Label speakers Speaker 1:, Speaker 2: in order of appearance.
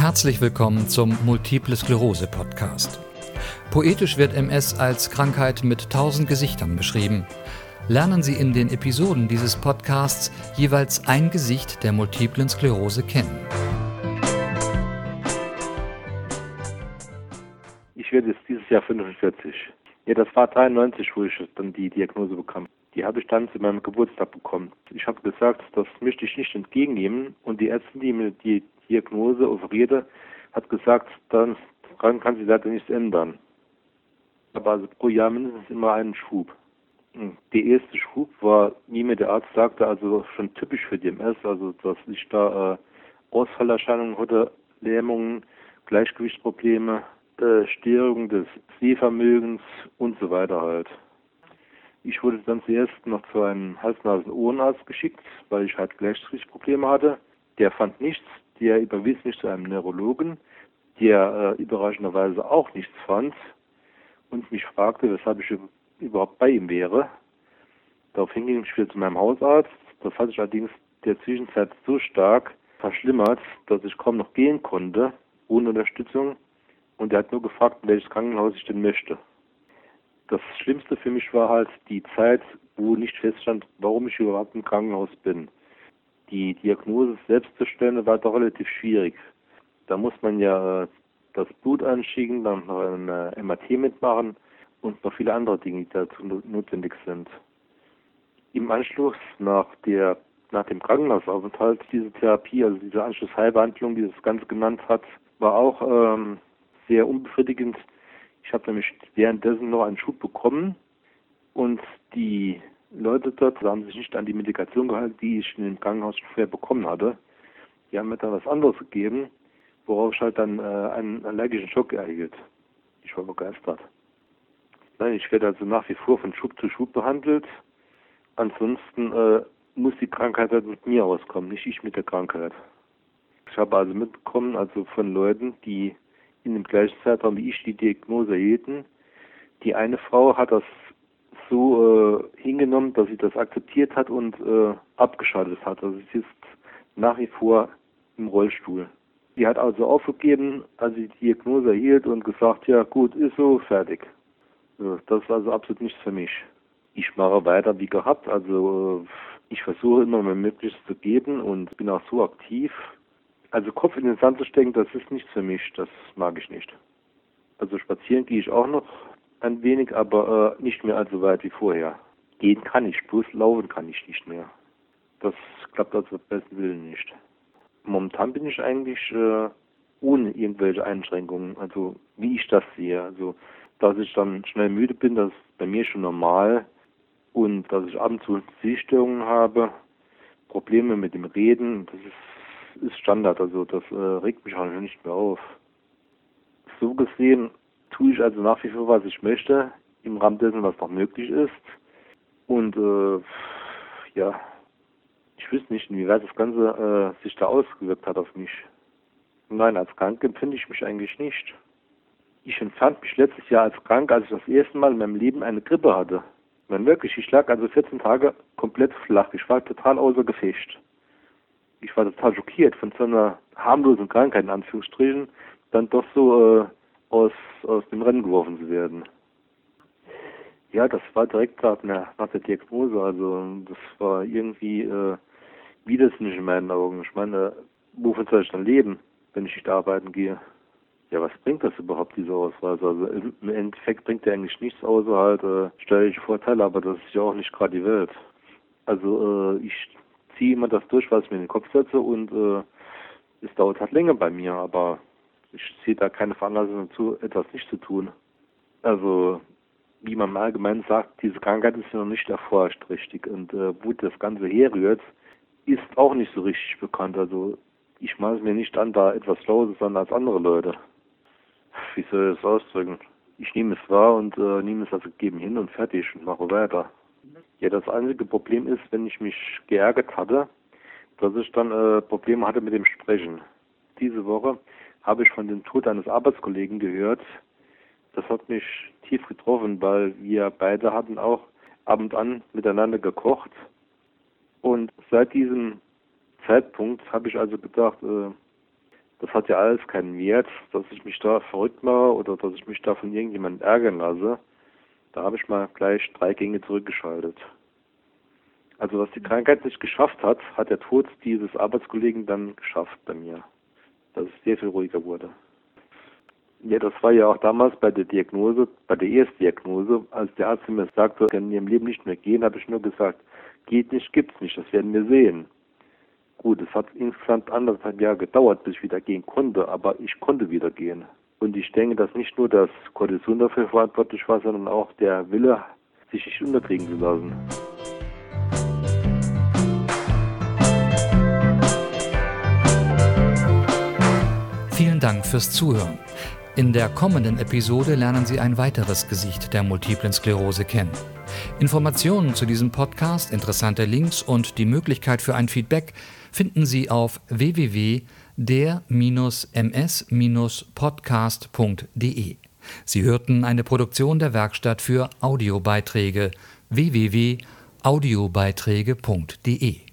Speaker 1: Herzlich willkommen zum Multiple Sklerose Podcast. Poetisch wird MS als Krankheit mit tausend Gesichtern beschrieben. Lernen Sie in den Episoden dieses Podcasts jeweils ein Gesicht der multiplen Sklerose kennen.
Speaker 2: Ich werde jetzt dieses Jahr 45. Ja, das war 93, wo ich dann die Diagnose bekam. Die habe ich dann zu meinem Geburtstag bekommen. Ich habe gesagt, das möchte ich nicht entgegennehmen. Und die Ärztin, die mir die Diagnose offerierte, hat gesagt, dann daran kann sich leider nichts ändern. Aber also pro Jahr mindestens immer einen Schub. Der erste Schub war, wie mir der Arzt sagte, also schon typisch für DMS, also dass ich da äh, Ausfallerscheinungen hatte, Lähmungen, Gleichgewichtsprobleme, äh, Störung des Sehvermögens und so weiter halt. Ich wurde dann zuerst noch zu einem Hals-Nasen-Ohrenarzt geschickt, weil ich halt Gleichgewichtsprobleme hatte. Der fand nichts, der überwies mich zu einem Neurologen, der äh, überraschenderweise auch nichts fand und mich fragte, weshalb ich überhaupt bei ihm wäre. Daraufhin ging ich wieder zu meinem Hausarzt. Das hat sich allerdings der Zwischenzeit so stark verschlimmert, dass ich kaum noch gehen konnte, ohne Unterstützung. Und er hat nur gefragt, welches Krankenhaus ich denn möchte. Das Schlimmste für mich war halt die Zeit, wo nicht feststand, warum ich überhaupt im Krankenhaus bin die Diagnose selbst zu stellen, war doch relativ schwierig. Da muss man ja äh, das Blut anschicken, dann noch ein äh, MRT mitmachen und noch viele andere Dinge, die dazu notwendig sind. Im Anschluss nach der nach dem Krankenhausaufenthalt diese Therapie, also diese Anschlussheilbehandlung, die das Ganze genannt hat, war auch ähm, sehr unbefriedigend. Ich habe nämlich währenddessen noch einen Schub bekommen und die Leute dort haben sich nicht an die Medikation gehalten, die ich in dem Krankenhaus vorher bekommen hatte. Die haben mir dann was anderes gegeben, worauf ich halt dann äh, einen allergischen Schock erhielt. Ich war begeistert. Nein, ich werde also nach wie vor von Schub zu Schub behandelt. Ansonsten äh, muss die Krankheit halt mit mir auskommen, nicht ich mit der Krankheit. Ich habe also mitbekommen, also von Leuten, die in dem gleichen Zeitraum wie ich die Diagnose erhielten. Die eine Frau hat das so äh, hingenommen, dass sie das akzeptiert hat und äh, abgeschaltet hat. Also sie ist nach wie vor im Rollstuhl. Sie hat also aufgegeben, als sie die Diagnose erhielt und gesagt, ja gut, ist so, fertig. Das ist also absolut nichts für mich. Ich mache weiter wie gehabt, also äh, ich versuche immer mein Möglichstes zu geben und bin auch so aktiv. Also Kopf in den Sand zu stecken, das ist nichts für mich, das mag ich nicht. Also spazieren gehe ich auch noch ein wenig, aber äh, nicht mehr allzu weit wie vorher. Gehen kann ich, bloß laufen kann ich nicht mehr. Das klappt also besten Willen nicht. Momentan bin ich eigentlich äh, ohne irgendwelche Einschränkungen, also wie ich das sehe. Also, dass ich dann schnell müde bin, das ist bei mir schon normal. Und dass ich ab und zu Sehstörungen habe, Probleme mit dem Reden, das ist, ist Standard. Also das äh, regt mich auch nicht mehr auf. So gesehen tue ich also nach wie vor, was ich möchte, im Rahmen dessen, was noch möglich ist. Und äh, ja, ich wüsste nicht, inwieweit das Ganze äh, sich da ausgewirkt hat auf mich. Nein, als krank empfinde ich mich eigentlich nicht. Ich empfand mich letztes Jahr als krank, als ich das erste Mal in meinem Leben eine Grippe hatte. Nein, wirklich, ich lag also 14 Tage komplett flach. Ich war total außer Gefecht. Ich war total schockiert von so einer harmlosen Krankheit, in Anführungsstrichen, dann doch so äh, aus, aus dem Rennen geworfen zu werden. Ja, das war direkt nach, nach der Diagnose. Also das war irgendwie äh, widersinnig in meinen Augen. Ich meine, wovon soll ich dann leben, wenn ich nicht arbeiten gehe? Ja, was bringt das überhaupt, diese Ausweise? Also im Endeffekt bringt der eigentlich nichts außer halt äh, steuerliche Vorteile, aber das ist ja auch nicht gerade die Welt. Also äh, ich ziehe immer das durch, was ich mir in den Kopf setze und äh, es dauert halt länger bei mir, aber ich sehe da keine Veranlassung dazu, etwas nicht zu tun. Also, wie man allgemein sagt, diese Krankheit ist noch nicht erforscht richtig. Und äh, wo das Ganze herrührt, ist auch nicht so richtig bekannt. Also, ich es mir nicht an, da etwas los ist als andere Leute. Wie soll ich das ausdrücken? Ich nehme es wahr und äh, nehme es als gegeben hin und fertig und mache weiter. Ja, das einzige Problem ist, wenn ich mich geärgert hatte, dass ich dann äh, Probleme hatte mit dem Sprechen. Diese Woche habe ich von dem Tod eines Arbeitskollegen gehört. Das hat mich tief getroffen, weil wir beide hatten auch ab und an miteinander gekocht. Und seit diesem Zeitpunkt habe ich also gedacht, äh, Das hat ja alles keinen Wert, dass ich mich da verrückt mache oder dass ich mich da von irgendjemandem ärgern lasse. Da habe ich mal gleich drei Gänge zurückgeschaltet. Also was die Krankheit nicht geschafft hat, hat der Tod dieses Arbeitskollegen dann geschafft bei mir. Dass es sehr viel ruhiger wurde. Ja, das war ja auch damals bei der Diagnose, bei der Erstdiagnose, als der Arzt mir sagte, er kann in ihrem Leben nicht mehr gehen, habe ich nur gesagt, geht nicht, gibt's nicht, das werden wir sehen. Gut, es hat insgesamt anderthalb Jahre gedauert, bis ich wieder gehen konnte, aber ich konnte wieder gehen. Und ich denke, dass nicht nur das Cortison dafür verantwortlich war, sondern auch der Wille, sich nicht unterkriegen zu lassen.
Speaker 1: Vielen Dank fürs Zuhören. In der kommenden Episode lernen Sie ein weiteres Gesicht der multiplen Sklerose kennen. Informationen zu diesem Podcast, interessante Links und die Möglichkeit für ein Feedback finden Sie auf www.der-ms-podcast.de. Sie hörten eine Produktion der Werkstatt für Audiobeiträge www.audiobeiträge.de.